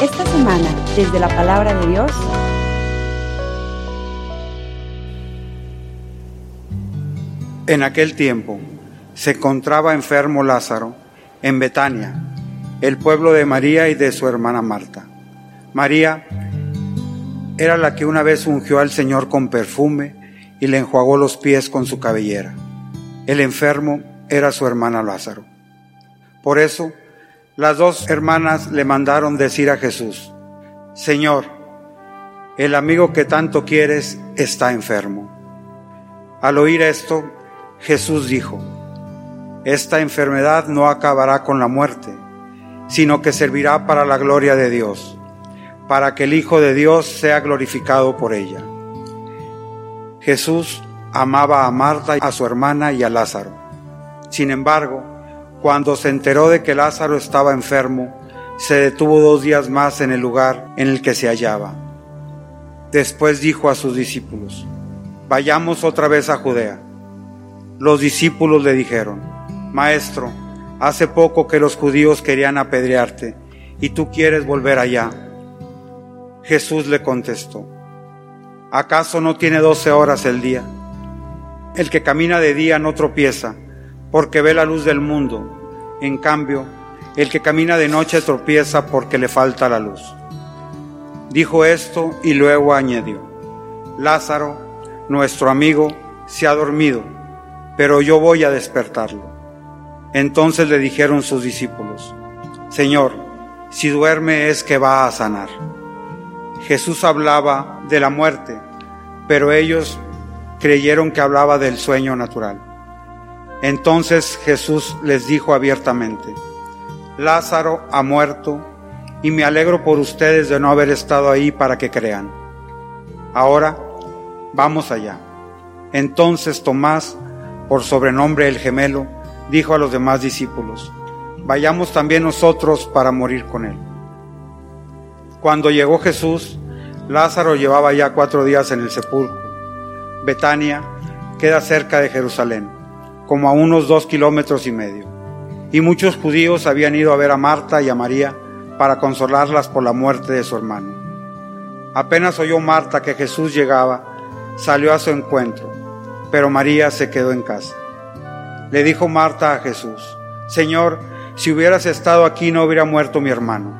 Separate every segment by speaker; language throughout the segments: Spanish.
Speaker 1: Esta semana, desde la palabra de Dios,
Speaker 2: En aquel tiempo se encontraba enfermo Lázaro en Betania, el pueblo de María y de su hermana Marta. María era la que una vez ungió al Señor con perfume y le enjuagó los pies con su cabellera. El enfermo era su hermana Lázaro. Por eso, las dos hermanas le mandaron decir a Jesús, Señor, el amigo que tanto quieres está enfermo. Al oír esto, Jesús dijo, Esta enfermedad no acabará con la muerte, sino que servirá para la gloria de Dios, para que el Hijo de Dios sea glorificado por ella. Jesús amaba a Marta, a su hermana y a Lázaro. Sin embargo, cuando se enteró de que Lázaro estaba enfermo, se detuvo dos días más en el lugar en el que se hallaba. Después dijo a sus discípulos, Vayamos otra vez a Judea. Los discípulos le dijeron, Maestro, hace poco que los judíos querían apedrearte, y tú quieres volver allá. Jesús le contestó, ¿acaso no tiene doce horas el día? El que camina de día no tropieza, porque ve la luz del mundo. En cambio, el que camina de noche tropieza porque le falta la luz. Dijo esto y luego añadió, Lázaro, nuestro amigo, se ha dormido, pero yo voy a despertarlo. Entonces le dijeron sus discípulos, Señor, si duerme es que va a sanar. Jesús hablaba de la muerte, pero ellos creyeron que hablaba del sueño natural. Entonces Jesús les dijo abiertamente, Lázaro ha muerto y me alegro por ustedes de no haber estado ahí para que crean. Ahora, vamos allá. Entonces Tomás, por sobrenombre el gemelo, dijo a los demás discípulos, vayamos también nosotros para morir con él. Cuando llegó Jesús, Lázaro llevaba ya cuatro días en el sepulcro. Betania queda cerca de Jerusalén, como a unos dos kilómetros y medio. Y muchos judíos habían ido a ver a Marta y a María para consolarlas por la muerte de su hermano. Apenas oyó Marta que Jesús llegaba, salió a su encuentro, pero María se quedó en casa. Le dijo Marta a Jesús, Señor, si hubieras estado aquí no hubiera muerto mi hermano,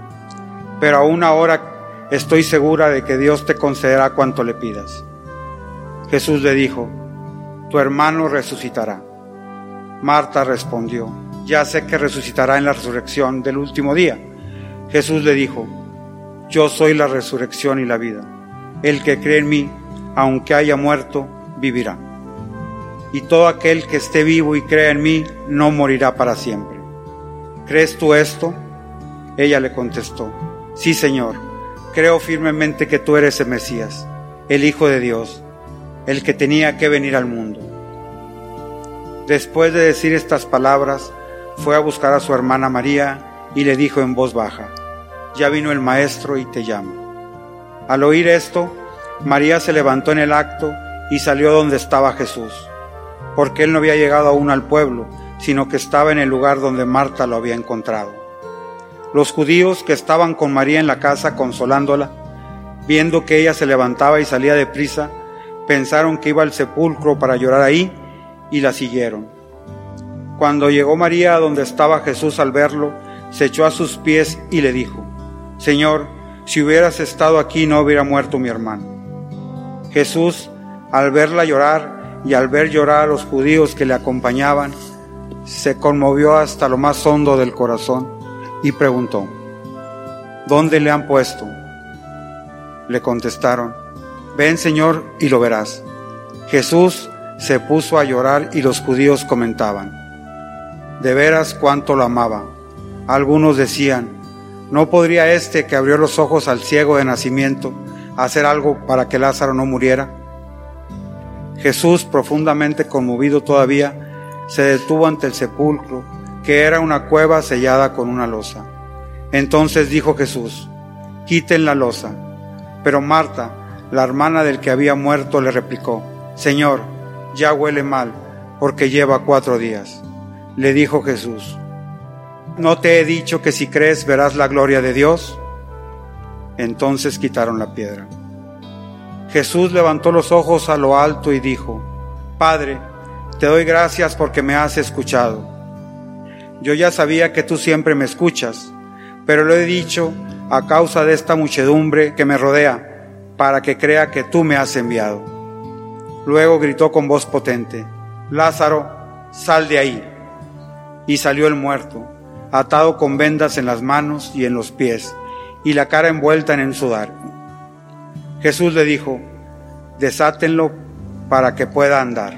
Speaker 2: pero aún ahora estoy segura de que Dios te concederá cuanto le pidas. Jesús le dijo, tu hermano resucitará. Marta respondió, ya sé que resucitará en la resurrección del último día. Jesús le dijo, yo soy la resurrección y la vida. El que cree en mí, aunque haya muerto, vivirá. Y todo aquel que esté vivo y crea en mí, no morirá para siempre. ¿Crees tú esto? Ella le contestó, sí Señor, creo firmemente que tú eres el Mesías, el Hijo de Dios el que tenía que venir al mundo. Después de decir estas palabras, fue a buscar a su hermana María y le dijo en voz baja, ya vino el maestro y te llama. Al oír esto, María se levantó en el acto y salió donde estaba Jesús, porque él no había llegado aún al pueblo, sino que estaba en el lugar donde Marta lo había encontrado. Los judíos que estaban con María en la casa consolándola, viendo que ella se levantaba y salía de prisa, pensaron que iba al sepulcro para llorar ahí y la siguieron. Cuando llegó María a donde estaba Jesús al verlo, se echó a sus pies y le dijo, Señor, si hubieras estado aquí no hubiera muerto mi hermano. Jesús, al verla llorar y al ver llorar a los judíos que le acompañaban, se conmovió hasta lo más hondo del corazón y preguntó, ¿Dónde le han puesto? Le contestaron, Ven Señor y lo verás. Jesús se puso a llorar y los judíos comentaban, de veras cuánto lo amaba. Algunos decían, ¿no podría este que abrió los ojos al ciego de nacimiento hacer algo para que Lázaro no muriera? Jesús, profundamente conmovido todavía, se detuvo ante el sepulcro, que era una cueva sellada con una losa. Entonces dijo Jesús, quiten la losa. Pero Marta, la hermana del que había muerto le replicó, Señor, ya huele mal, porque lleva cuatro días. Le dijo Jesús, ¿no te he dicho que si crees verás la gloria de Dios? Entonces quitaron la piedra. Jesús levantó los ojos a lo alto y dijo, Padre, te doy gracias porque me has escuchado. Yo ya sabía que tú siempre me escuchas, pero lo he dicho a causa de esta muchedumbre que me rodea, para que crea que tú me has enviado. Luego gritó con voz potente, Lázaro, sal de ahí. Y salió el muerto, atado con vendas en las manos y en los pies, y la cara envuelta en el sudar. Jesús le dijo, desátenlo para que pueda andar.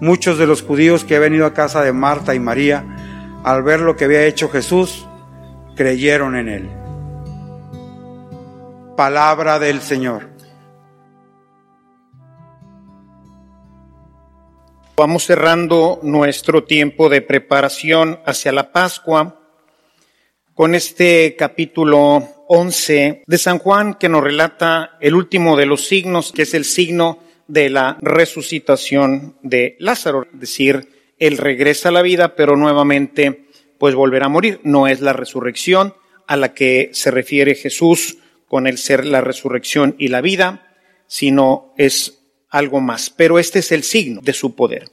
Speaker 2: Muchos de los judíos que habían ido a casa de Marta y María, al ver lo que había hecho Jesús, creyeron en él. Palabra del Señor.
Speaker 3: Vamos cerrando nuestro tiempo de preparación hacia la Pascua con este capítulo 11 de San Juan que nos relata el último de los signos, que es el signo de la resucitación de Lázaro, es decir, él regresa a la vida, pero nuevamente pues volverá a morir. No es la resurrección a la que se refiere Jesús con el ser la resurrección y la vida, sino es algo más. Pero este es el signo de su poder.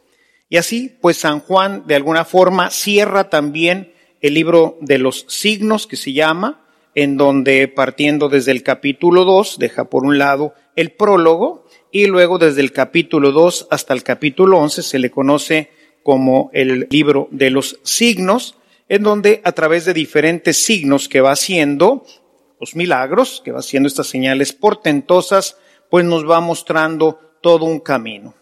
Speaker 3: Y así, pues San Juan de alguna forma cierra también el libro de los signos que se llama, en donde partiendo desde el capítulo 2, deja por un lado el prólogo, y luego desde el capítulo 2 hasta el capítulo 11 se le conoce como el libro de los signos, en donde a través de diferentes signos que va haciendo, los milagros, que va haciendo estas señales portentosas, pues nos va mostrando todo un camino.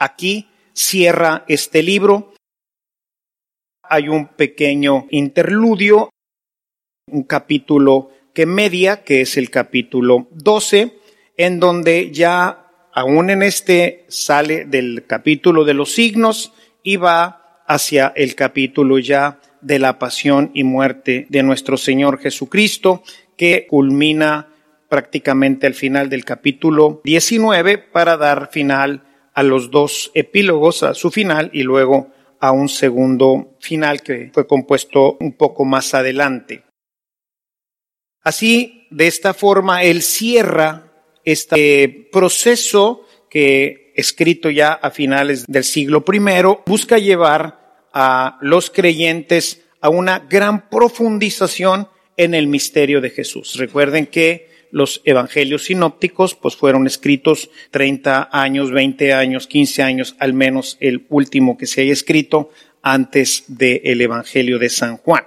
Speaker 3: Aquí cierra este libro. Hay un pequeño interludio, un capítulo que media, que es el capítulo 12, en donde ya aún en este sale del capítulo de los signos y va hacia el capítulo ya de la pasión y muerte de nuestro Señor Jesucristo, que culmina prácticamente al final del capítulo 19 para dar final a los dos epílogos, a su final y luego a un segundo final que fue compuesto un poco más adelante. Así, de esta forma, él cierra este proceso que, escrito ya a finales del siglo I, busca llevar a los creyentes a una gran profundización en el misterio de Jesús. Recuerden que los evangelios sinópticos pues fueron escritos 30 años, 20 años, 15 años, al menos el último que se haya escrito antes del evangelio de San Juan.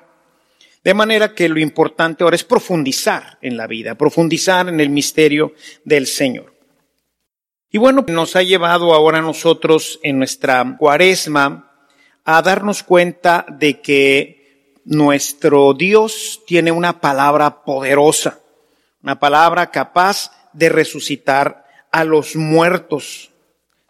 Speaker 3: De manera que lo importante ahora es profundizar en la vida, profundizar en el misterio del Señor. Y bueno, nos ha llevado ahora nosotros en nuestra cuaresma a darnos cuenta de que nuestro Dios tiene una palabra poderosa, una palabra capaz de resucitar a los muertos.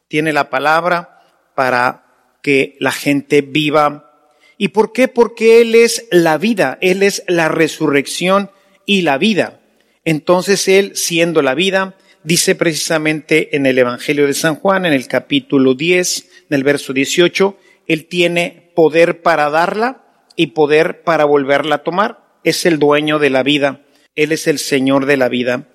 Speaker 3: Tiene la palabra para que la gente viva. ¿Y por qué? Porque Él es la vida, Él es la resurrección y la vida. Entonces Él, siendo la vida, dice precisamente en el Evangelio de San Juan, en el capítulo 10, en el verso 18, él tiene poder para darla y poder para volverla a tomar. Es el dueño de la vida. Él es el Señor de la vida.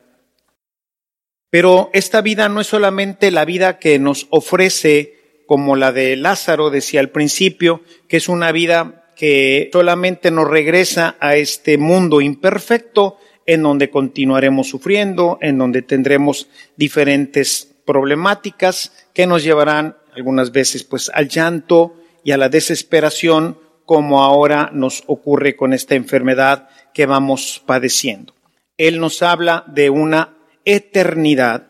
Speaker 3: Pero esta vida no es solamente la vida que nos ofrece como la de Lázaro, decía al principio, que es una vida que solamente nos regresa a este mundo imperfecto en donde continuaremos sufriendo, en donde tendremos diferentes problemáticas que nos llevarán algunas veces pues al llanto y a la desesperación como ahora nos ocurre con esta enfermedad que vamos padeciendo. Él nos habla de una eternidad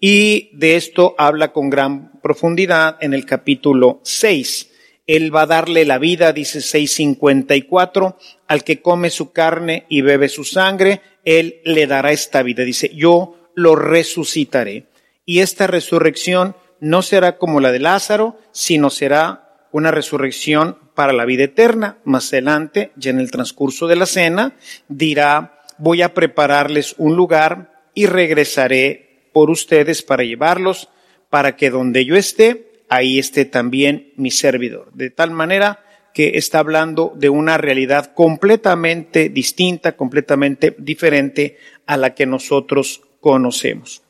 Speaker 3: y de esto habla con gran profundidad en el capítulo 6. Él va a darle la vida, dice 654, al que come su carne y bebe su sangre, él le dará esta vida. Dice, yo lo resucitaré. Y esta resurrección no será como la de Lázaro, sino será una resurrección para la vida eterna. Más adelante, ya en el transcurso de la cena, dirá, voy a prepararles un lugar y regresaré por ustedes para llevarlos, para que donde yo esté, ahí esté también mi servidor. De tal manera que está hablando de una realidad completamente distinta, completamente diferente a la que nosotros conocemos.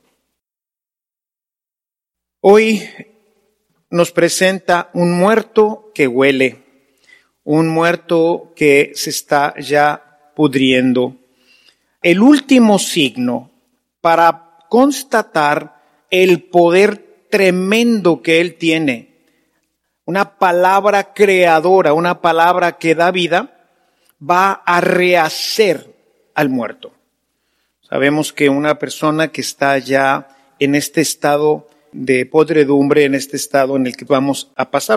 Speaker 3: Hoy nos presenta un muerto que huele, un muerto que se está ya pudriendo. El último signo para constatar el poder tremendo que él tiene, una palabra creadora, una palabra que da vida, va a rehacer al muerto. Sabemos que una persona que está ya en este estado de podredumbre, en este estado en el que vamos a pasar.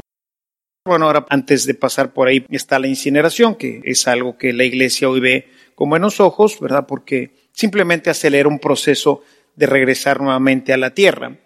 Speaker 3: Bueno, ahora antes de pasar por ahí está la incineración, que es algo que la iglesia hoy ve con buenos ojos, ¿verdad? Porque simplemente acelera un proceso de regresar nuevamente a la tierra.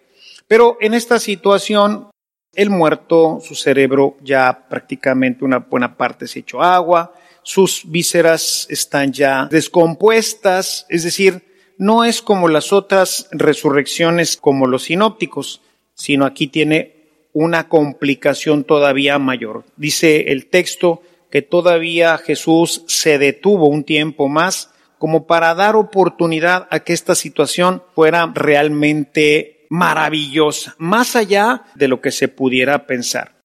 Speaker 3: Pero en esta situación, el muerto, su cerebro ya prácticamente una buena parte se echó agua, sus vísceras están ya descompuestas, es decir, no es como las otras resurrecciones como los sinópticos, sino aquí tiene una complicación todavía mayor. Dice el texto que todavía Jesús se detuvo un tiempo más como para dar oportunidad a que esta situación fuera realmente maravillosa, más allá de lo que se pudiera pensar.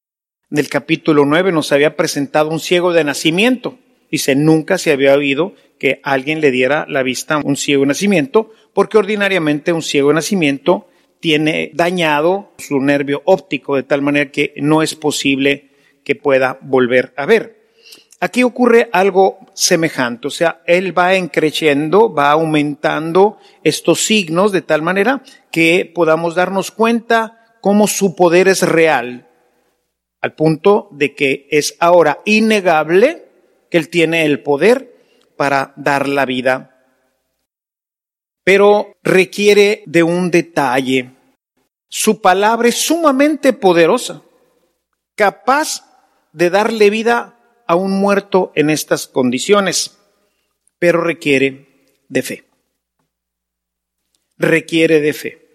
Speaker 3: En el capítulo 9 nos había presentado un ciego de nacimiento. Dice, nunca se había oído que alguien le diera la vista a un ciego nacimiento, porque ordinariamente un ciego nacimiento tiene dañado su nervio óptico de tal manera que no es posible que pueda volver a ver. Aquí ocurre algo semejante, o sea, él va encreciendo, va aumentando estos signos de tal manera que podamos darnos cuenta cómo su poder es real, al punto de que es ahora innegable que él tiene el poder para dar la vida. Pero requiere de un detalle. Su palabra es sumamente poderosa, capaz de darle vida a un muerto en estas condiciones, pero requiere de fe. Requiere de fe.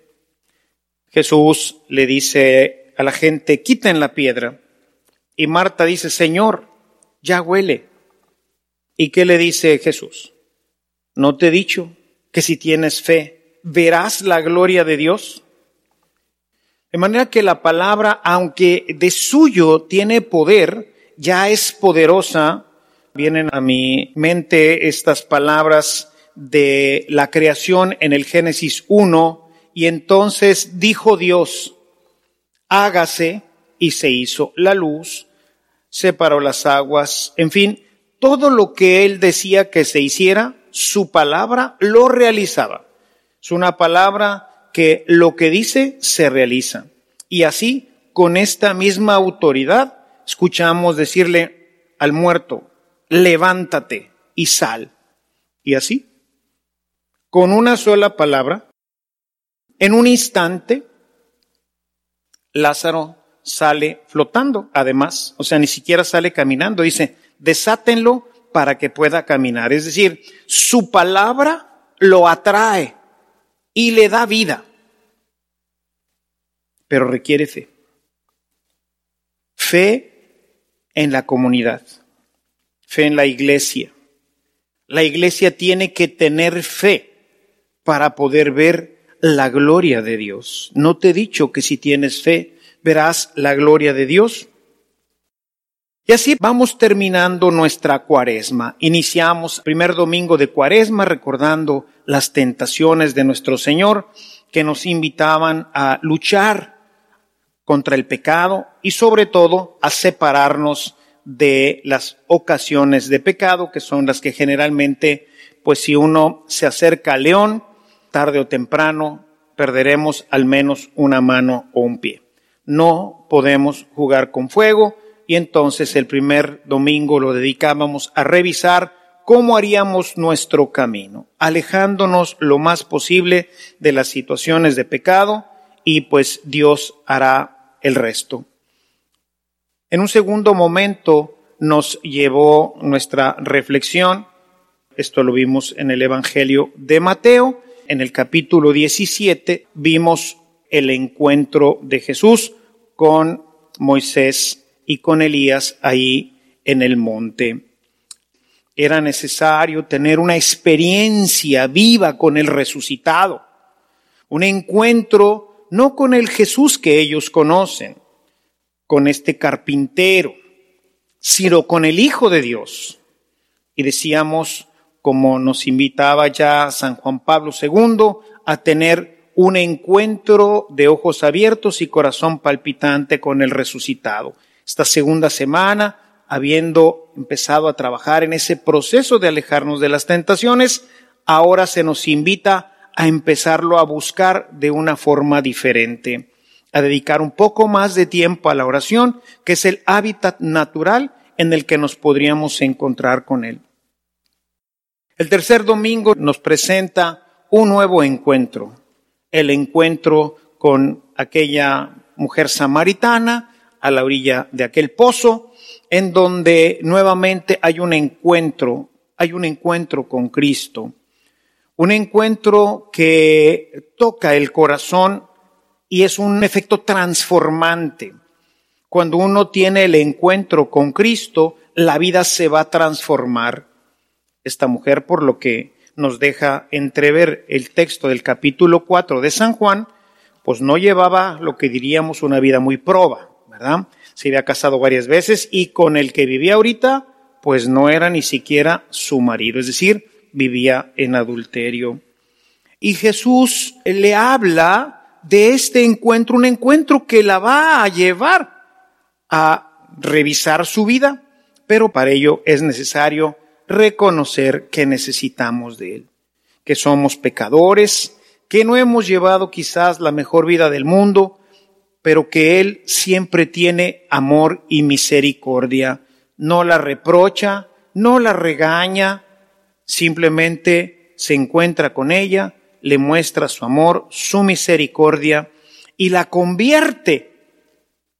Speaker 3: Jesús le dice a la gente, quiten la piedra. Y Marta dice, Señor, ya huele. ¿Y qué le dice Jesús? ¿No te he dicho que si tienes fe verás la gloria de Dios? De manera que la palabra, aunque de suyo tiene poder, ya es poderosa. Vienen a mi mente estas palabras de la creación en el Génesis 1, y entonces dijo Dios, hágase, y se hizo la luz, separó las aguas, en fin, todo lo que él decía que se hiciera, su palabra lo realizaba. Es una palabra que lo que dice se realiza. Y así, con esta misma autoridad, escuchamos decirle al muerto, levántate y sal. Y así, con una sola palabra, en un instante, Lázaro sale flotando, además, o sea, ni siquiera sale caminando, dice, desátenlo para que pueda caminar. Es decir, su palabra lo atrae y le da vida, pero requiere fe. Fe en la comunidad, fe en la iglesia. La iglesia tiene que tener fe para poder ver la gloria de Dios. ¿No te he dicho que si tienes fe verás la gloria de Dios? Y así vamos terminando nuestra cuaresma. Iniciamos primer domingo de cuaresma recordando las tentaciones de nuestro Señor que nos invitaban a luchar contra el pecado y sobre todo a separarnos de las ocasiones de pecado que son las que generalmente, pues si uno se acerca al león, tarde o temprano perderemos al menos una mano o un pie. No podemos jugar con fuego, y entonces el primer domingo lo dedicábamos a revisar cómo haríamos nuestro camino, alejándonos lo más posible de las situaciones de pecado y pues Dios hará el resto. En un segundo momento nos llevó nuestra reflexión, esto lo vimos en el Evangelio de Mateo, en el capítulo 17 vimos el encuentro de Jesús con Moisés y con Elías ahí en el monte. Era necesario tener una experiencia viva con el resucitado, un encuentro no con el Jesús que ellos conocen, con este carpintero, sino con el Hijo de Dios. Y decíamos, como nos invitaba ya San Juan Pablo II, a tener un encuentro de ojos abiertos y corazón palpitante con el resucitado. Esta segunda semana, habiendo empezado a trabajar en ese proceso de alejarnos de las tentaciones, ahora se nos invita a empezarlo a buscar de una forma diferente, a dedicar un poco más de tiempo a la oración, que es el hábitat natural en el que nos podríamos encontrar con Él. El tercer domingo nos presenta un nuevo encuentro, el encuentro con aquella mujer samaritana a la orilla de aquel pozo, en donde nuevamente hay un encuentro, hay un encuentro con Cristo, un encuentro que toca el corazón y es un efecto transformante. Cuando uno tiene el encuentro con Cristo, la vida se va a transformar. Esta mujer, por lo que nos deja entrever el texto del capítulo 4 de San Juan, pues no llevaba lo que diríamos una vida muy proba, Se había casado varias veces y con el que vivía ahorita, pues no era ni siquiera su marido, es decir, vivía en adulterio. Y Jesús le habla de este encuentro, un encuentro que la va a llevar a revisar su vida, pero para ello es necesario reconocer que necesitamos de Él, que somos pecadores, que no hemos llevado quizás la mejor vida del mundo, pero que Él siempre tiene amor y misericordia, no la reprocha, no la regaña, simplemente se encuentra con ella, le muestra su amor, su misericordia y la convierte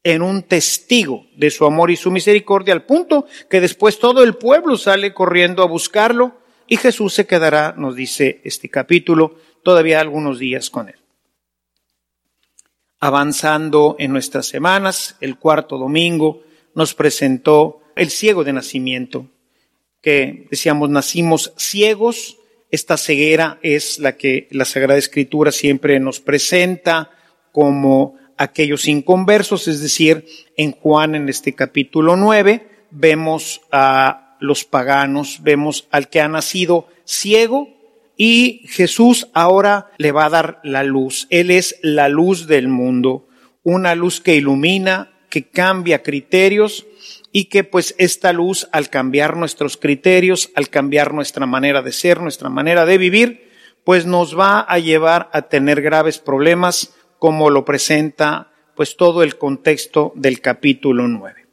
Speaker 3: en un testigo de su amor y su misericordia, al punto que después todo el pueblo sale corriendo a buscarlo y Jesús se quedará, nos dice este capítulo, todavía algunos días con él. Avanzando en nuestras semanas, el cuarto domingo nos presentó el ciego de nacimiento, que decíamos nacimos ciegos, esta ceguera es la que la Sagrada Escritura siempre nos presenta como aquellos inconversos, es decir, en Juan en este capítulo 9 vemos a los paganos, vemos al que ha nacido ciego y Jesús ahora le va a dar la luz. Él es la luz del mundo, una luz que ilumina, que cambia criterios y que pues esta luz al cambiar nuestros criterios, al cambiar nuestra manera de ser, nuestra manera de vivir, pues nos va a llevar a tener graves problemas como lo presenta pues todo el contexto del capítulo 9.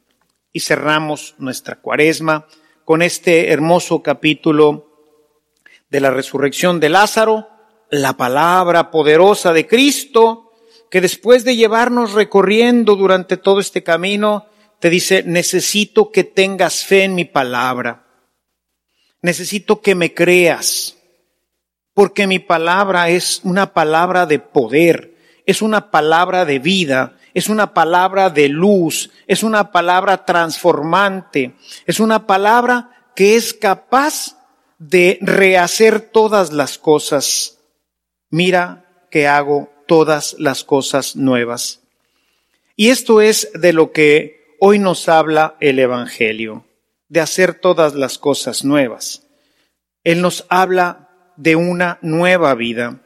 Speaker 3: Y cerramos nuestra cuaresma con este hermoso capítulo de la resurrección de Lázaro, la palabra poderosa de Cristo, que después de llevarnos recorriendo durante todo este camino, te dice, necesito que tengas fe en mi palabra, necesito que me creas, porque mi palabra es una palabra de poder, es una palabra de vida, es una palabra de luz, es una palabra transformante, es una palabra que es capaz de rehacer todas las cosas. Mira que hago todas las cosas nuevas. Y esto es de lo que hoy nos habla el Evangelio, de hacer todas las cosas nuevas. Él nos habla de una nueva vida.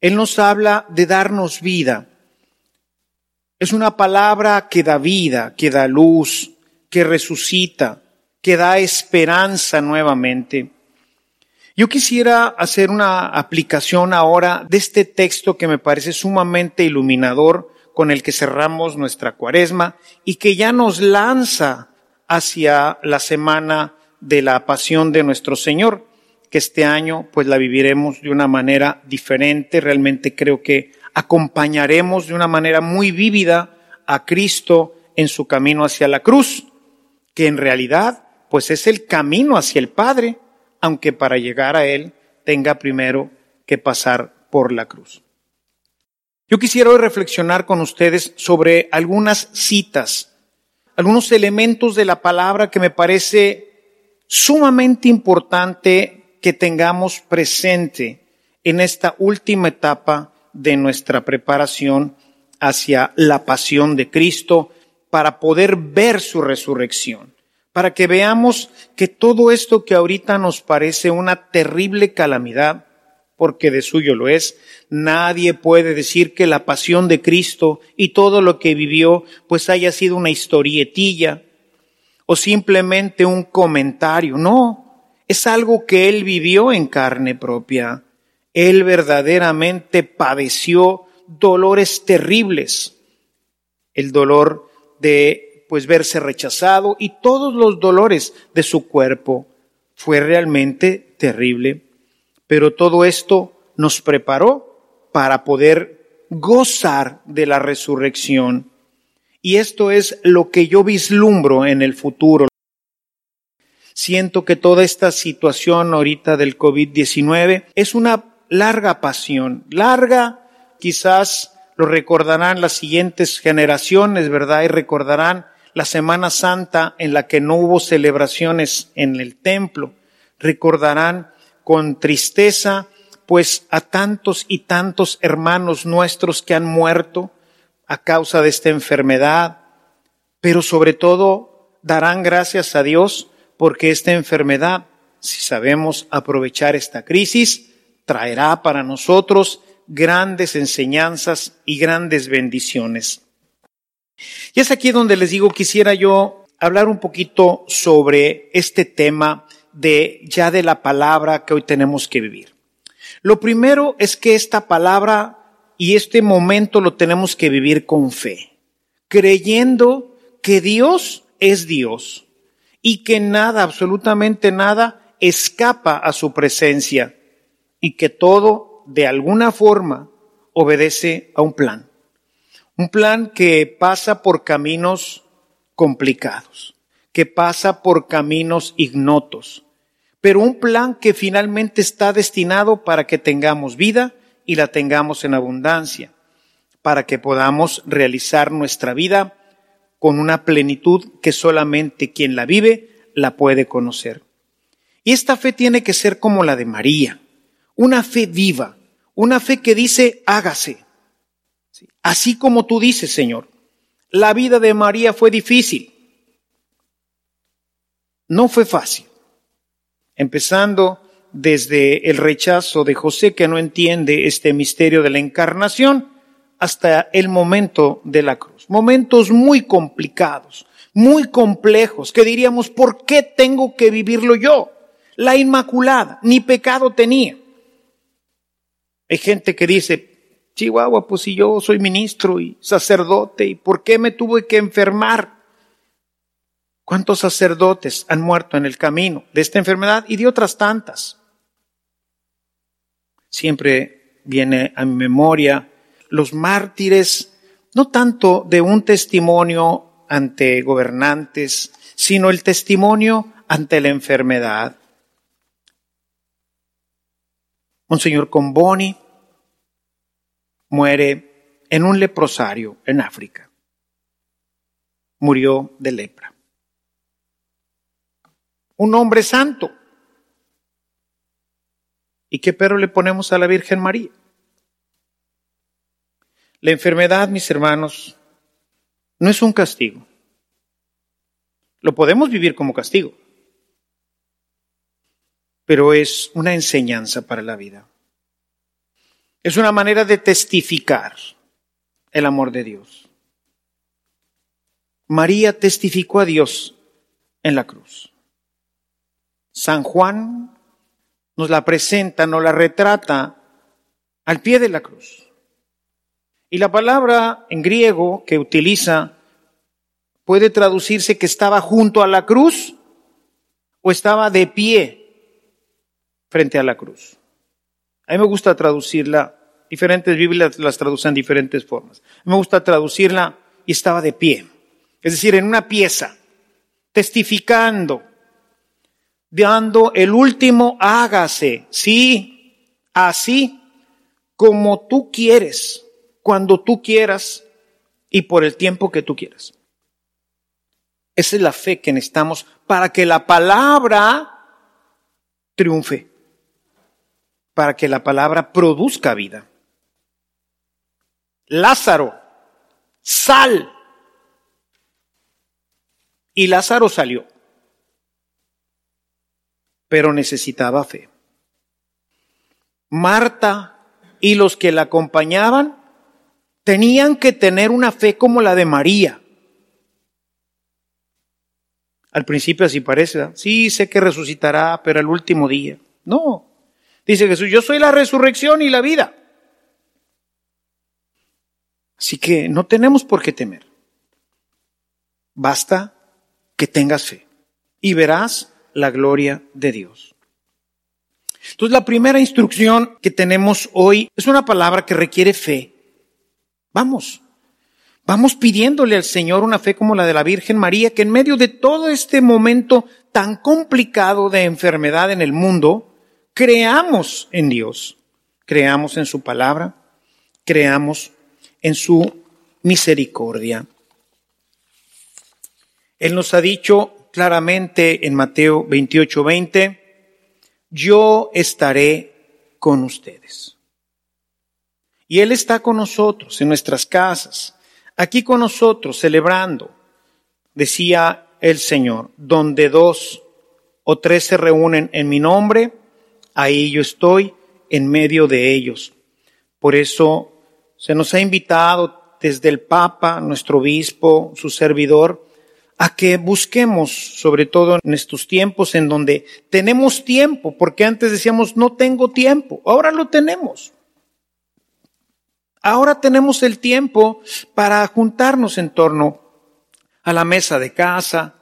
Speaker 3: Él nos habla de darnos vida. Es una palabra que da vida, que da luz, que resucita, que da esperanza nuevamente. Yo quisiera hacer una aplicación ahora de este texto que me parece sumamente iluminador con el que cerramos nuestra cuaresma y que ya nos lanza hacia la semana de la pasión de nuestro Señor que este año pues la viviremos de una manera diferente. Realmente creo que acompañaremos de una manera muy vívida a Cristo en su camino hacia la cruz, que en realidad pues es el camino hacia el Padre, aunque para llegar a Él tenga primero que pasar por la cruz. Yo quisiera reflexionar con ustedes sobre algunas citas algunos elementos de la palabra que me parece sumamente importante que tengamos presente en esta última etapa de nuestra preparación hacia la pasión de Cristo para poder ver su resurrección, para que veamos que todo esto que ahorita nos parece una terrible calamidad, porque de suyo lo es, nadie puede decir que la pasión de Cristo y todo lo que vivió pues haya sido una historietilla o simplemente un comentario, no, es algo que él vivió en carne propia. Él verdaderamente padeció dolores terribles. El dolor de pues verse rechazado y todos los dolores de su cuerpo. Fue realmente terrible. Pero todo esto nos preparó para poder gozar de la resurrección. Y esto es lo que yo vislumbro en el futuro. Siento que toda esta situación ahorita del COVID-19 es una larga pasión, larga, quizás lo recordarán las siguientes generaciones, ¿verdad? Y recordarán la Semana Santa en la que no hubo celebraciones en el templo. Recordarán con tristeza, pues, a tantos y tantos hermanos nuestros que han muerto a causa de esta enfermedad, pero sobre todo darán gracias a Dios porque esta enfermedad, si sabemos aprovechar esta crisis, traerá para nosotros grandes enseñanzas y grandes bendiciones. Y es aquí donde les digo, quisiera yo hablar un poquito sobre este tema de ya de la palabra que hoy tenemos que vivir. Lo primero es que esta palabra y este momento lo tenemos que vivir con fe, creyendo que Dios es Dios y que nada, absolutamente nada, escapa a su presencia y que todo, de alguna forma, obedece a un plan. Un plan que pasa por caminos complicados, que pasa por caminos ignotos, pero un plan que finalmente está destinado para que tengamos vida y la tengamos en abundancia, para que podamos realizar nuestra vida con una plenitud que solamente quien la vive la puede conocer. Y esta fe tiene que ser como la de María, una fe viva, una fe que dice, hágase. Así como tú dices, Señor. La vida de María fue difícil. No fue fácil. Empezando desde el rechazo de José que no entiende este misterio de la encarnación hasta el momento de la cruz. Momentos muy complicados, muy complejos, que diríamos, ¿por qué tengo que vivirlo yo? La Inmaculada, ni pecado tenía. Hay gente que dice, Chihuahua, pues si yo soy ministro y sacerdote, ¿y por qué me tuve que enfermar? ¿Cuántos sacerdotes han muerto en el camino de esta enfermedad y de otras tantas? Siempre viene a mi memoria los mártires, no tanto de un testimonio ante gobernantes, sino el testimonio ante la enfermedad. Monseñor Comboni muere en un leprosario en África. Murió de lepra. Un hombre santo. ¿Y qué pero le ponemos a la Virgen María? La enfermedad, mis hermanos, no es un castigo. Lo podemos vivir como castigo pero es una enseñanza para la vida. Es una manera de testificar el amor de Dios. María testificó a Dios en la cruz. San Juan nos la presenta, nos la retrata al pie de la cruz. Y la palabra en griego que utiliza puede traducirse que estaba junto a la cruz o estaba de pie frente a la cruz. A mí me gusta traducirla, diferentes Biblias las traducen de diferentes formas. A mí me gusta traducirla y estaba de pie, es decir, en una pieza, testificando, dando el último hágase, sí, así como tú quieres, cuando tú quieras y por el tiempo que tú quieras. Esa es la fe que necesitamos para que la palabra triunfe, para que la palabra produzca vida. Lázaro, sal. Y Lázaro salió, pero necesitaba fe. Marta y los que la acompañaban tenían que tener una fe como la de María. Al principio así parece, sí, sé que resucitará, pero al último día. No, dice Jesús, yo soy la resurrección y la vida. Así que no tenemos por qué temer. Basta que tengas fe y verás la gloria de Dios. Entonces la primera instrucción que tenemos hoy es una palabra que requiere fe. Vamos, vamos pidiéndole al Señor una fe como la de la Virgen María, que en medio de todo este momento tan complicado de enfermedad en el mundo, creamos en Dios, creamos en su palabra, creamos en su misericordia. Él nos ha dicho claramente en Mateo 28, 20, yo estaré con ustedes. Y Él está con nosotros en nuestras casas, aquí con nosotros celebrando. Decía el Señor, donde dos o tres se reúnen en mi nombre, ahí yo estoy en medio de ellos. Por eso se nos ha invitado desde el Papa, nuestro obispo, su servidor, a que busquemos, sobre todo en estos tiempos en donde tenemos tiempo, porque antes decíamos no tengo tiempo, ahora lo tenemos. Ahora tenemos el tiempo para juntarnos en torno a la mesa de casa,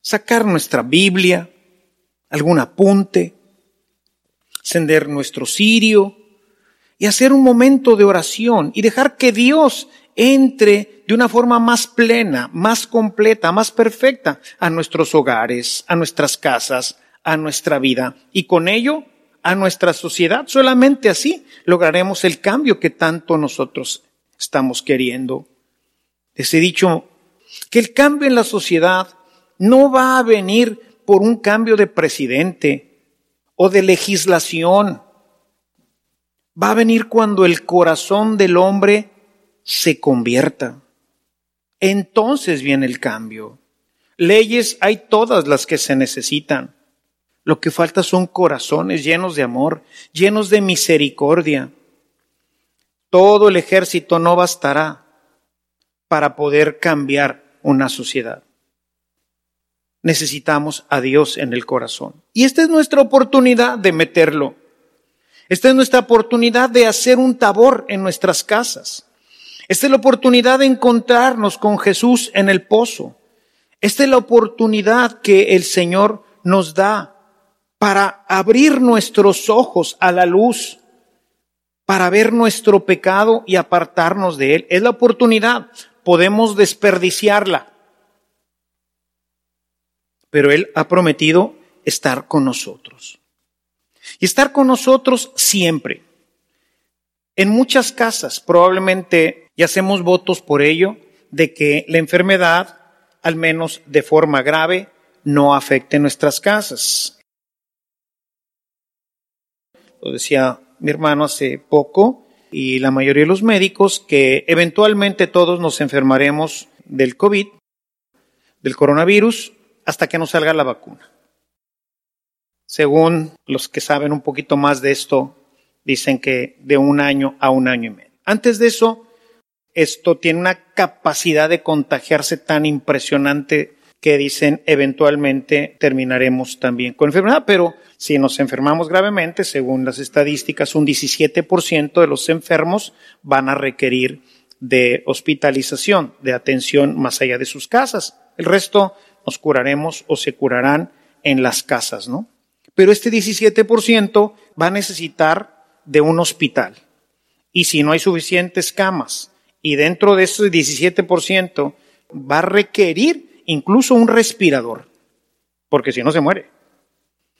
Speaker 3: sacar nuestra Biblia, algún apunte, encender nuestro cirio y hacer un momento de oración y dejar que Dios entre de una forma más plena, más completa, más perfecta a nuestros hogares, a nuestras casas, a nuestra vida y con ello a nuestra sociedad. Solamente así lograremos el cambio que tanto nosotros estamos queriendo. Les he dicho que el cambio en la sociedad no va a venir por un cambio de presidente o de legislación. Va a venir cuando el corazón del hombre se convierta. Entonces viene el cambio. Leyes hay todas las que se necesitan. Lo que falta son corazones llenos de amor, llenos de misericordia. Todo el ejército no bastará para poder cambiar una sociedad. Necesitamos a Dios en el corazón. Y esta es nuestra oportunidad de meterlo. Esta es nuestra oportunidad de hacer un tabor en nuestras casas. Esta es la oportunidad de encontrarnos con Jesús en el pozo. Esta es la oportunidad que el Señor nos da para abrir nuestros ojos a la luz, para ver nuestro pecado y apartarnos de él. Es la oportunidad. Podemos desperdiciarla. Pero Él ha prometido estar con nosotros. Y estar con nosotros siempre. En muchas casas probablemente y hacemos votos por ello de que la enfermedad, al menos de forma grave, no afecte nuestras casas. Lo decía mi hermano hace poco y la mayoría de los médicos que eventualmente todos nos enfermaremos del COVID, del coronavirus, hasta que nos salga la vacuna. Según los que saben un poquito más de esto, dicen que de un año a un año y medio. Antes de eso, esto tiene una capacidad de contagiarse tan impresionante que dicen eventualmente terminaremos también con enfermedad, pero si nos enfermamos gravemente, según las estadísticas, un 17% de los enfermos van a requerir de hospitalización, de atención más allá de sus casas. El resto nos curaremos o se curarán en las casas, ¿no? Pero este 17% va a necesitar de un hospital. Y si no hay suficientes camas, y dentro de ese 17% va a requerir incluso un respirador, porque si no se muere.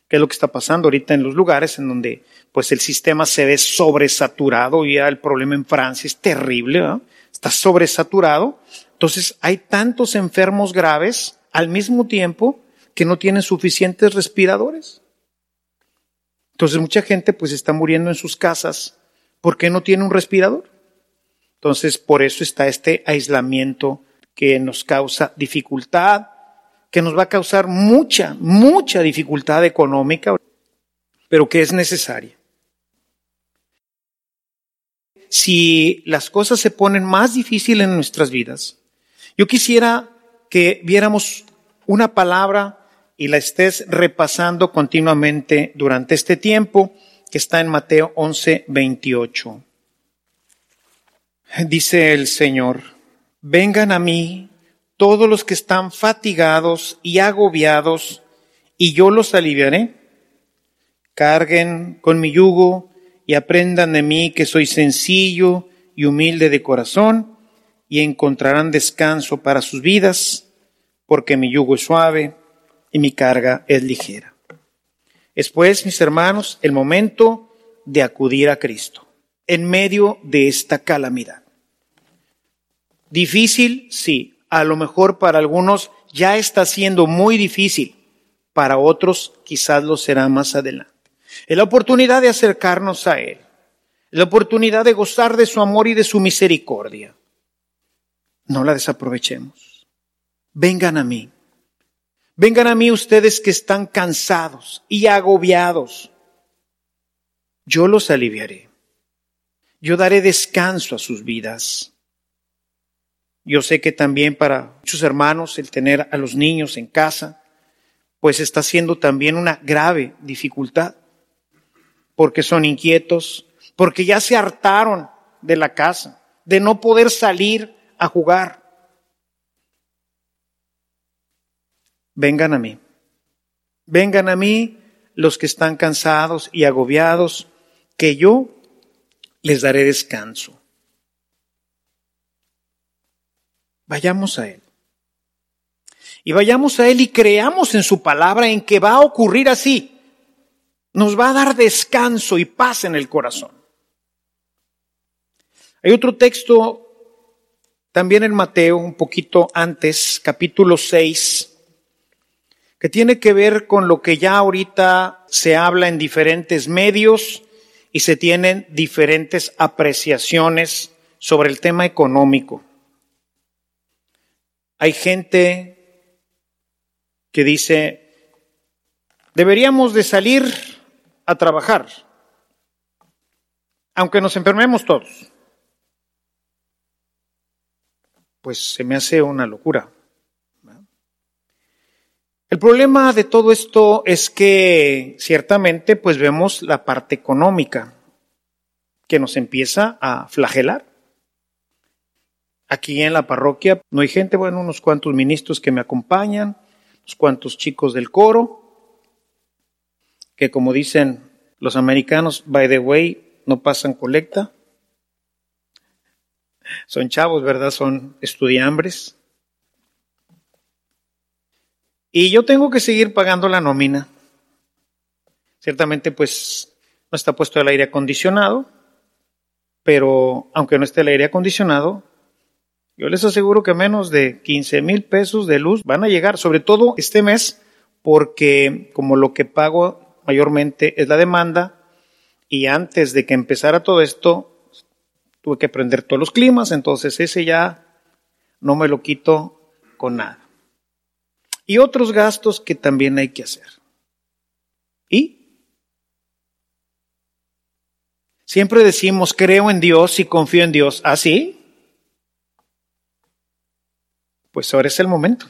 Speaker 3: ¿Qué es lo que está pasando ahorita en los lugares en donde pues el sistema se ve sobresaturado? Ya el problema en Francia es terrible, está sobresaturado. Entonces hay tantos enfermos graves al mismo tiempo que no tienen suficientes respiradores. Entonces mucha gente pues está muriendo en sus casas porque no tiene un respirador. Entonces por eso está este aislamiento que nos causa dificultad, que nos va a causar mucha, mucha dificultad económica, pero que es necesaria. Si las cosas se ponen más difíciles en nuestras vidas, yo quisiera que viéramos una palabra y la estés repasando continuamente durante este tiempo que está en Mateo 11, 28. Dice el Señor, vengan a mí todos los que están fatigados y agobiados, y yo los aliviaré. Carguen con mi yugo y aprendan de mí que soy sencillo y humilde de corazón, y encontrarán descanso para sus vidas, porque mi yugo es suave y mi carga es ligera. Es pues, mis hermanos, el momento de acudir a Cristo en medio de esta calamidad. Difícil, sí. A lo mejor para algunos ya está siendo muy difícil. Para otros quizás lo será más adelante. Es la oportunidad de acercarnos a Él. Es la oportunidad de gozar de su amor y de su misericordia. No la desaprovechemos. Vengan a mí. Vengan a mí ustedes que están cansados y agobiados. Yo los aliviaré. Yo daré descanso a sus vidas. Yo sé que también para muchos hermanos el tener a los niños en casa, pues está siendo también una grave dificultad, porque son inquietos, porque ya se hartaron de la casa, de no poder salir a jugar. Vengan a mí, vengan a mí los que están cansados y agobiados, que yo les daré descanso. Vayamos a Él. Y vayamos a Él y creamos en su palabra en que va a ocurrir así. Nos va a dar descanso y paz en el corazón. Hay otro texto también en Mateo, un poquito antes, capítulo 6, que tiene que ver con lo que ya ahorita se habla en diferentes medios y se tienen diferentes apreciaciones sobre el tema económico. Hay gente que dice, deberíamos de salir a trabajar, aunque nos enfermemos todos. Pues se me hace una locura. El problema de todo esto es que ciertamente pues vemos la parte económica que nos empieza a flagelar. Aquí en la parroquia no hay gente, bueno, unos cuantos ministros que me acompañan, unos cuantos chicos del coro, que como dicen los americanos, by the way, no pasan colecta. Son chavos, ¿verdad? Son estudiambres. Y yo tengo que seguir pagando la nómina. Ciertamente, pues, no está puesto el aire acondicionado, pero aunque no esté el aire acondicionado, yo les aseguro que menos de 15 mil pesos de luz van a llegar, sobre todo este mes, porque como lo que pago mayormente es la demanda, y antes de que empezara todo esto, tuve que prender todos los climas, entonces ese ya no me lo quito con nada. Y otros gastos que también hay que hacer. ¿Y? Siempre decimos, creo en Dios y confío en Dios. ¿Ah, sí? Pues ahora es el momento.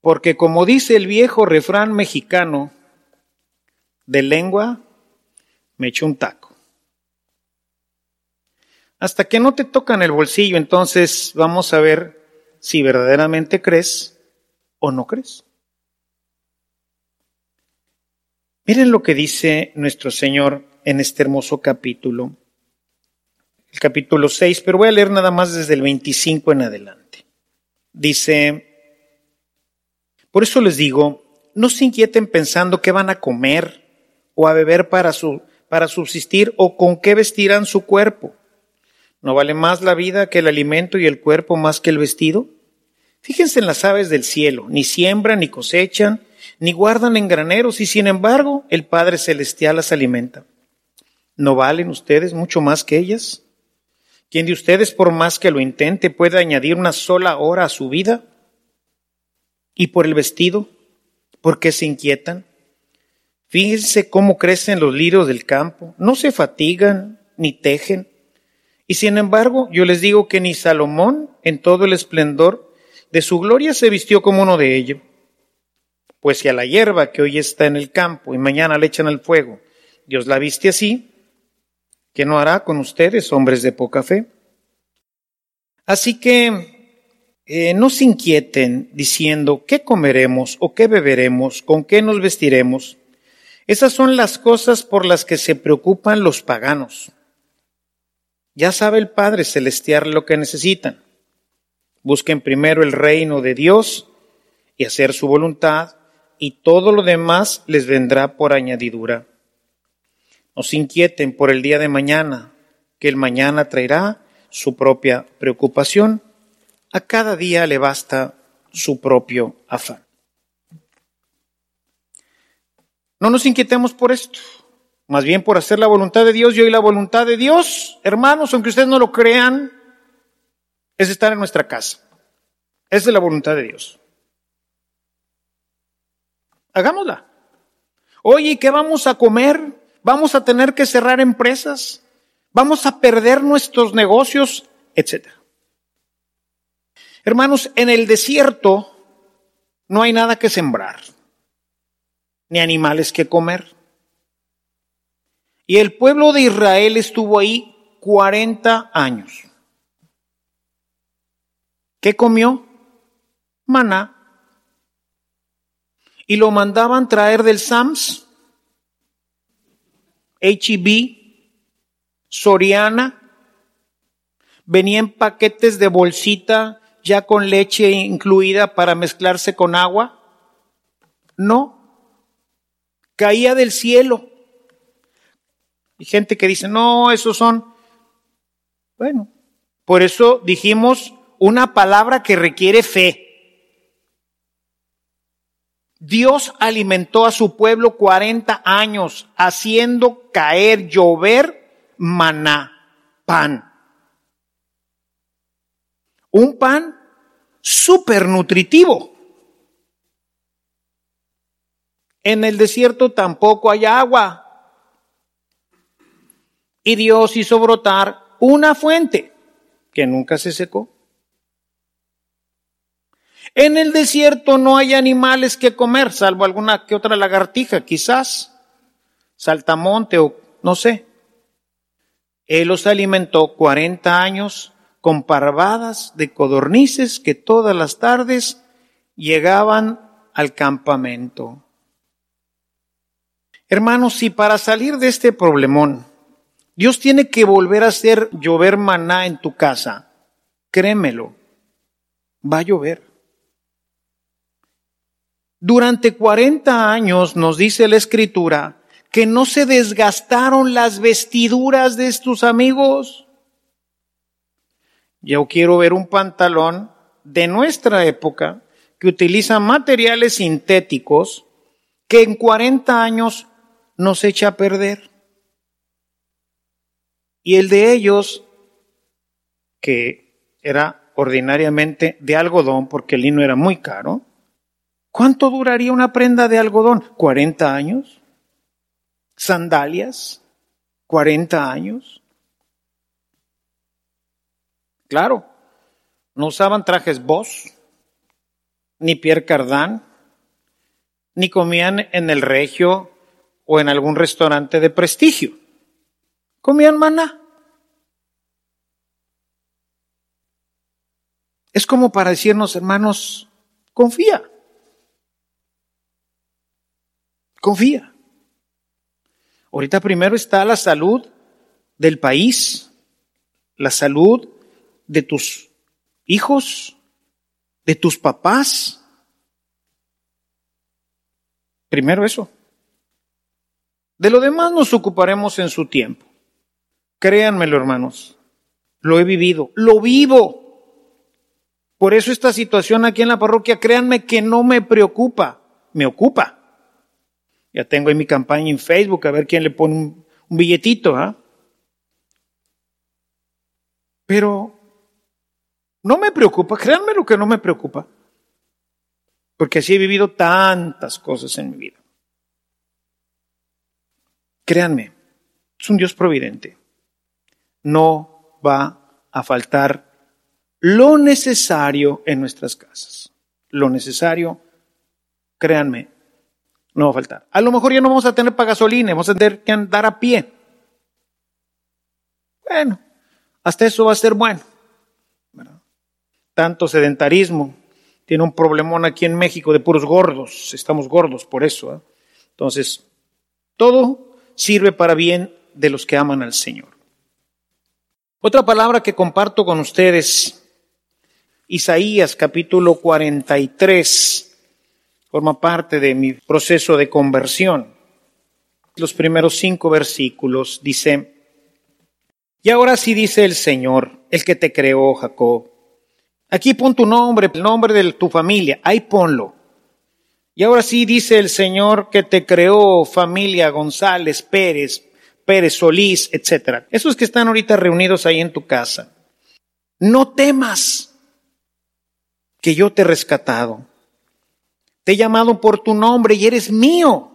Speaker 3: Porque como dice el viejo refrán mexicano, de lengua me echo un taco. Hasta que no te tocan el bolsillo, entonces vamos a ver si verdaderamente crees o no crees. Miren lo que dice nuestro Señor en este hermoso capítulo el capítulo 6, pero voy a leer nada más desde el 25 en adelante. Dice, por eso les digo, no se inquieten pensando qué van a comer o a beber para, su, para subsistir o con qué vestirán su cuerpo. ¿No vale más la vida que el alimento y el cuerpo más que el vestido? Fíjense en las aves del cielo, ni siembran, ni cosechan, ni guardan en graneros, y sin embargo el Padre Celestial las alimenta. ¿No valen ustedes mucho más que ellas? ¿Quién de ustedes, por más que lo intente, puede añadir una sola hora a su vida? ¿Y por el vestido? ¿Por qué se inquietan? Fíjense cómo crecen los lirios del campo, no se fatigan ni tejen. Y sin embargo, yo les digo que ni Salomón, en todo el esplendor de su gloria, se vistió como uno de ellos. Pues si a la hierba que hoy está en el campo y mañana le echan al fuego, Dios la viste así, ¿qué no hará con ustedes, hombres de poca fe? Así que eh, no se inquieten diciendo qué comeremos o qué beberemos, con qué nos vestiremos. Esas son las cosas por las que se preocupan los paganos. Ya sabe el Padre Celestial lo que necesitan. Busquen primero el reino de Dios y hacer su voluntad, y todo lo demás les vendrá por añadidura. No se inquieten por el día de mañana, que el mañana traerá su propia preocupación. A cada día le basta su propio afán. No nos inquietemos por esto, más bien por hacer la voluntad de Dios y la voluntad de Dios, hermanos, aunque ustedes no lo crean, es estar en nuestra casa. Esa es la voluntad de Dios. Hagámosla. Oye, ¿qué vamos a comer? ¿Vamos a tener que cerrar empresas? ¿Vamos a perder nuestros negocios? Etcétera. Hermanos, en el desierto no hay nada que sembrar, ni animales que comer. Y el pueblo de Israel estuvo ahí 40 años. ¿Qué comió? Maná y lo mandaban traer del SAMS, HEB, Soriana, venía en paquetes de bolsita ya con leche incluida para mezclarse con agua. No, caía del cielo. Y gente que dice, no, esos son, bueno, por eso dijimos una palabra que requiere fe. Dios alimentó a su pueblo 40 años haciendo caer, llover maná, pan. Un pan súper nutritivo. En el desierto tampoco hay agua. Y Dios hizo brotar una fuente que nunca se secó. En el desierto no hay animales que comer, salvo alguna que otra lagartija, quizás, saltamonte o no sé. Él los alimentó 40 años con parvadas de codornices que todas las tardes llegaban al campamento. Hermanos, si para salir de este problemón Dios tiene que volver a hacer llover maná en tu casa, créemelo, va a llover. Durante 40 años nos dice la escritura que no se desgastaron las vestiduras de estos amigos. Yo quiero ver un pantalón de nuestra época que utiliza materiales sintéticos que en 40 años nos echa a perder. Y el de ellos, que era ordinariamente de algodón porque el lino era muy caro, ¿Cuánto duraría una prenda de algodón? ¿40 años? ¿Sandalias? ¿40 años? Claro, no usaban trajes Boss, ni Pierre Cardin, ni comían en el regio o en algún restaurante de prestigio. Comían maná. Es como para decirnos, hermanos, confía. Confía. Ahorita primero está la salud del país, la salud de tus hijos, de tus papás. Primero eso. De lo demás nos ocuparemos en su tiempo. Créanmelo, hermanos. Lo he vivido, lo vivo. Por eso esta situación aquí en la parroquia, créanme que no me preocupa, me ocupa. Ya tengo en mi campaña en Facebook a ver quién le pone un, billetito, ¿ah? Pero no me preocupa, créanme lo que no me preocupa, porque así he vivido tantas cosas en mi vida. Créanme, es un Dios providente. No va a faltar lo necesario en nuestras casas. Lo necesario, créanme, no va a faltar. A lo mejor ya no vamos a tener para gasolina, vamos a tener que andar a pie. Bueno, hasta eso va a ser bueno. Tanto sedentarismo. Tiene un problemón aquí en México de puros gordos. Estamos gordos por eso. ¿eh? Entonces, todo sirve para bien de los que aman al Señor. Otra palabra que comparto con ustedes, Isaías capítulo 43, forma parte de mi proceso de conversión. Los primeros cinco versículos dice, y ahora sí dice el Señor, el que te creó, Jacob. Aquí pon tu nombre, el nombre de tu familia, ahí ponlo. Y ahora sí dice el Señor que te creó familia González, Pérez, Pérez Solís, etc. Esos que están ahorita reunidos ahí en tu casa. No temas que yo te he rescatado. Te he llamado por tu nombre y eres mío.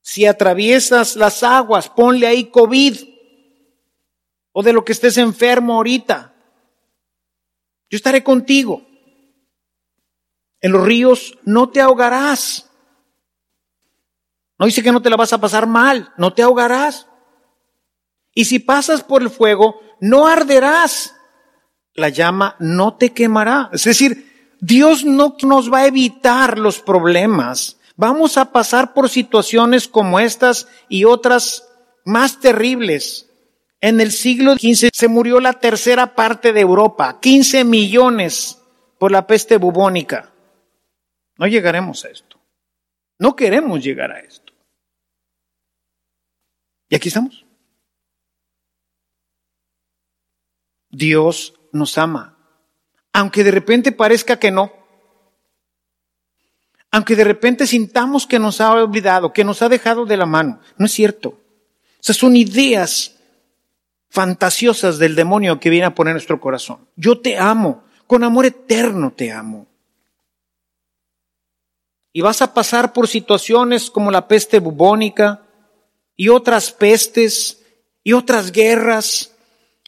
Speaker 3: Si atraviesas las aguas, ponle ahí COVID o de lo que estés enfermo ahorita. Yo estaré contigo. En los ríos no te ahogarás. No dice que no te la vas a pasar mal, no te ahogarás. Y si pasas por el fuego, no arderás. La llama no te quemará. Es decir, Dios no nos va a evitar los problemas. Vamos a pasar por situaciones como estas y otras más terribles. En el siglo XV se murió la tercera parte de Europa, 15 millones por la peste bubónica. No llegaremos a esto. No queremos llegar a esto. Y aquí estamos. Dios nos ama aunque de repente parezca que no. Aunque de repente sintamos que nos ha olvidado, que nos ha dejado de la mano. No es cierto. Esas son ideas fantasiosas del demonio que viene a poner nuestro corazón. Yo te amo, con amor eterno te amo. Y vas a pasar por situaciones como la peste bubónica y otras pestes y otras guerras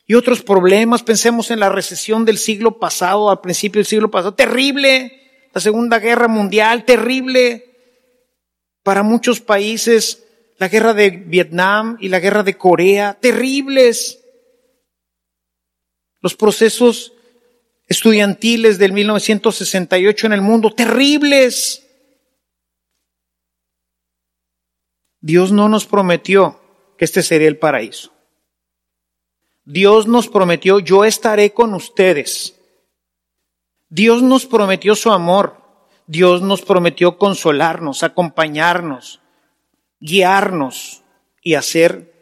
Speaker 3: y otros problemas. Pensemos en la recesión del siglo pasado, al principio del siglo pasado. Terrible. La Segunda Guerra Mundial, terrible. Para muchos países, la guerra de Vietnam y la guerra de Corea, terribles. Los procesos estudiantiles del 1968 en el mundo, terribles. Dios no nos prometió que este sería el paraíso. Dios nos prometió, yo estaré con ustedes. Dios nos prometió su amor. Dios nos prometió consolarnos, acompañarnos, guiarnos y hacer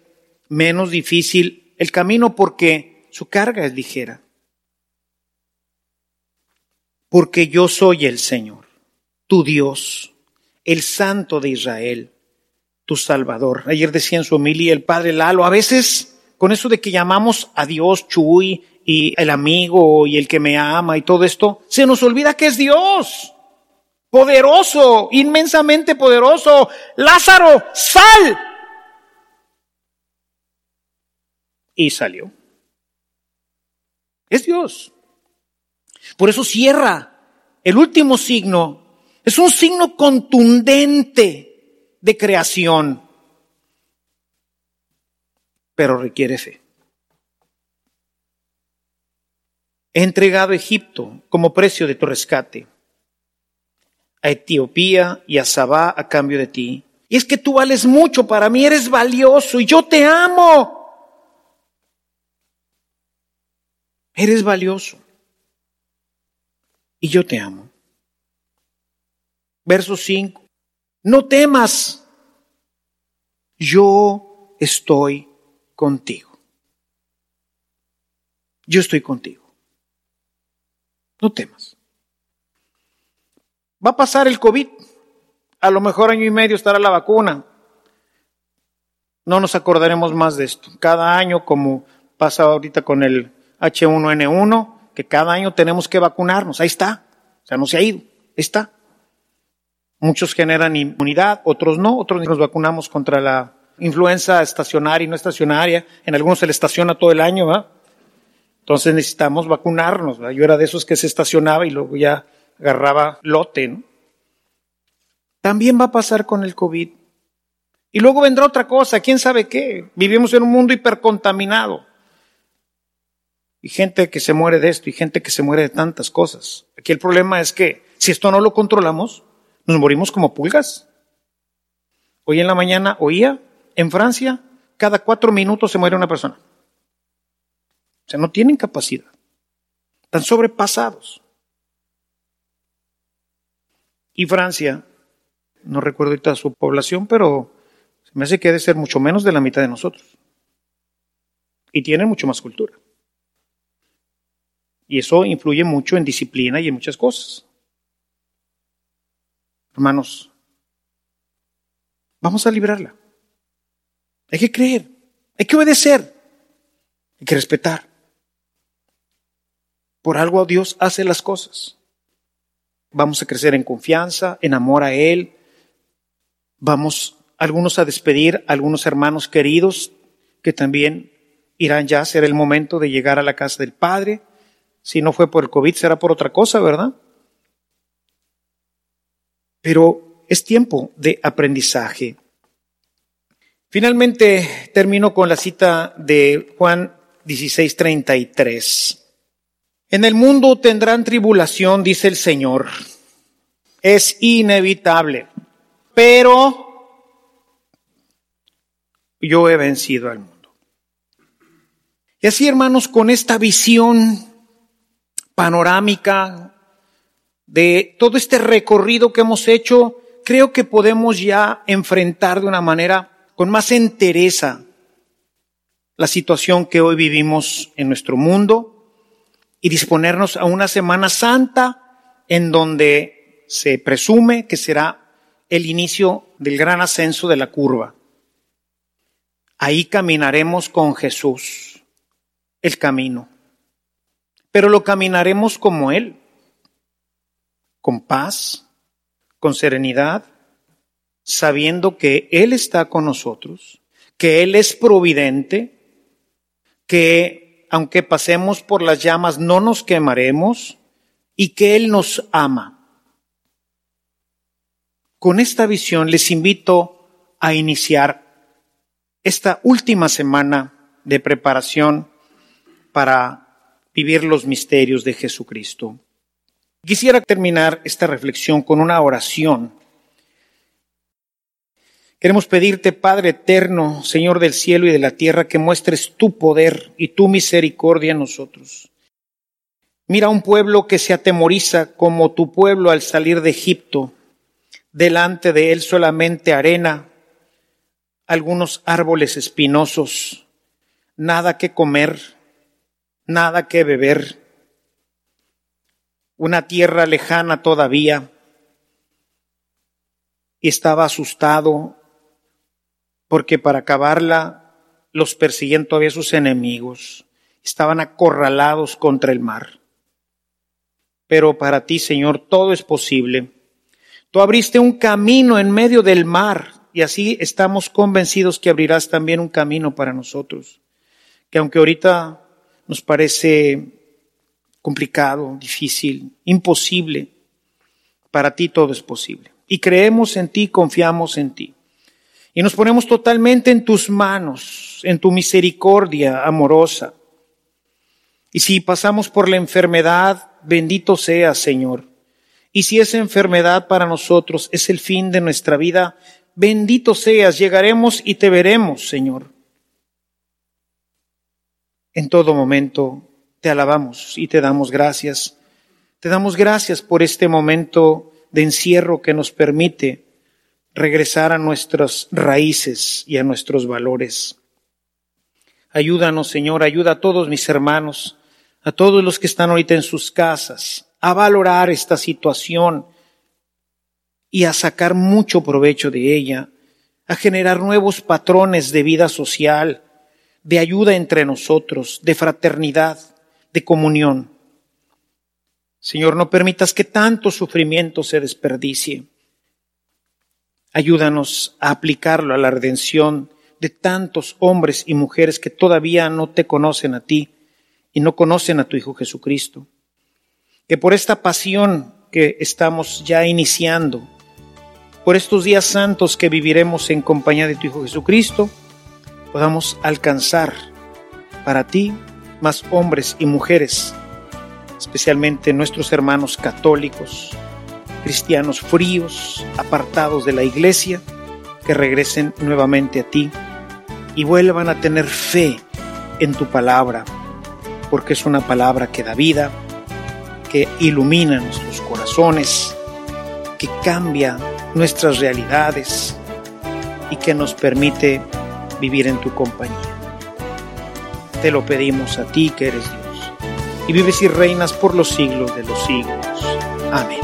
Speaker 3: menos difícil el camino porque su carga es ligera. Porque yo soy el Señor, tu Dios, el Santo de Israel, tu Salvador. Ayer decía en su homilía el Padre Lalo, a veces con eso de que llamamos a Dios Chuy y el amigo y el que me ama y todo esto, se nos olvida que es Dios. Poderoso, inmensamente poderoso. Lázaro, sal. Y salió. Es Dios. Por eso cierra. El último signo es un signo contundente de creación pero requiere fe. He entregado a Egipto como precio de tu rescate, a Etiopía y a Sabá a cambio de ti. Y es que tú vales mucho para mí, eres valioso y yo te amo. Eres valioso y yo te amo. Verso 5. No temas, yo estoy contigo. Yo estoy contigo. No temas. Va a pasar el COVID. A lo mejor año y medio estará la vacuna. No nos acordaremos más de esto. Cada año, como pasa ahorita con el H1N1, que cada año tenemos que vacunarnos. Ahí está. O sea, no se ha ido. Ahí está. Muchos generan inmunidad, otros no. Otros nos vacunamos contra la influenza estacionaria y no estacionaria. En algunos se le estaciona todo el año, ¿verdad? Entonces necesitamos vacunarnos. ¿verdad? Yo era de esos que se estacionaba y luego ya agarraba lote, ¿no? También va a pasar con el COVID. Y luego vendrá otra cosa, quién sabe qué. Vivimos en un mundo hipercontaminado. Y gente que se muere de esto y gente que se muere de tantas cosas. Aquí el problema es que si esto no lo controlamos, nos morimos como pulgas. Hoy en la mañana oía, en Francia, cada cuatro minutos se muere una persona. O sea, no tienen capacidad. Están sobrepasados. Y Francia, no recuerdo ahorita su población, pero se me hace que debe ser mucho menos de la mitad de nosotros. Y tiene mucho más cultura. Y eso influye mucho en disciplina y en muchas cosas. Hermanos, vamos a librarla. Hay que creer, hay que obedecer, hay que respetar. Por algo Dios hace las cosas. Vamos a crecer en confianza, en amor a Él. Vamos algunos a despedir a algunos hermanos queridos que también irán ya, será el momento de llegar a la casa del Padre. Si no fue por el COVID, será por otra cosa, ¿verdad? Pero es tiempo de aprendizaje. Finalmente termino con la cita de Juan 16:33. En el mundo tendrán tribulación, dice el Señor. Es inevitable. Pero yo he vencido al mundo. Y así, hermanos, con esta visión panorámica de todo este recorrido que hemos hecho, creo que podemos ya enfrentar de una manera con más entereza la situación que hoy vivimos en nuestro mundo y disponernos a una Semana Santa en donde se presume que será el inicio del gran ascenso de la curva. Ahí caminaremos con Jesús, el camino. Pero lo caminaremos como Él, con paz, con serenidad, sabiendo que Él está con nosotros, que Él es providente, que aunque pasemos por las llamas, no nos quemaremos y que Él nos ama. Con esta visión les invito a iniciar esta última semana de preparación para vivir los misterios de Jesucristo. Quisiera terminar esta reflexión con una oración Queremos pedirte, Padre eterno, Señor del cielo y de la tierra, que muestres tu poder y tu misericordia en nosotros. Mira un pueblo que se atemoriza como tu pueblo al salir de Egipto. Delante de él solamente arena, algunos árboles espinosos, nada que comer, nada que beber, una tierra lejana todavía. Y estaba asustado porque para acabarla los persiguen todavía sus enemigos. Estaban acorralados contra el mar. Pero para ti, Señor, todo es posible. Tú abriste un camino en medio del mar y así estamos convencidos que abrirás también un camino para nosotros. Que aunque ahorita nos parece complicado, difícil, imposible, para ti todo es posible. Y creemos en ti, confiamos en ti. Y nos ponemos totalmente en tus manos, en tu misericordia amorosa. Y si pasamos por la enfermedad, bendito sea, Señor. Y si esa enfermedad para nosotros es el fin de nuestra vida, bendito seas, llegaremos y te veremos, Señor. En todo momento te alabamos y te damos gracias. Te damos gracias por este momento de encierro que nos permite regresar a nuestras raíces y a nuestros valores. Ayúdanos, Señor, ayuda a todos mis hermanos, a todos los que están ahorita en sus casas, a valorar esta situación y a sacar mucho provecho de ella, a generar nuevos patrones de vida social, de ayuda entre nosotros, de fraternidad, de comunión. Señor, no permitas que tanto sufrimiento se desperdicie. Ayúdanos a aplicarlo a la redención de tantos hombres y mujeres que todavía no te conocen a ti y no conocen a tu Hijo Jesucristo. Que por esta pasión que estamos ya iniciando, por estos días santos que viviremos en compañía de tu Hijo Jesucristo, podamos alcanzar para ti más hombres y mujeres, especialmente nuestros hermanos católicos, cristianos fríos, apartados de la iglesia, que regresen nuevamente a ti y vuelvan a tener fe en tu palabra, porque es una palabra que da vida, que ilumina nuestros corazones, que cambia nuestras realidades y que nos permite vivir en tu compañía. Te lo pedimos a ti que eres Dios, y vives y reinas por los siglos de los siglos. Amén.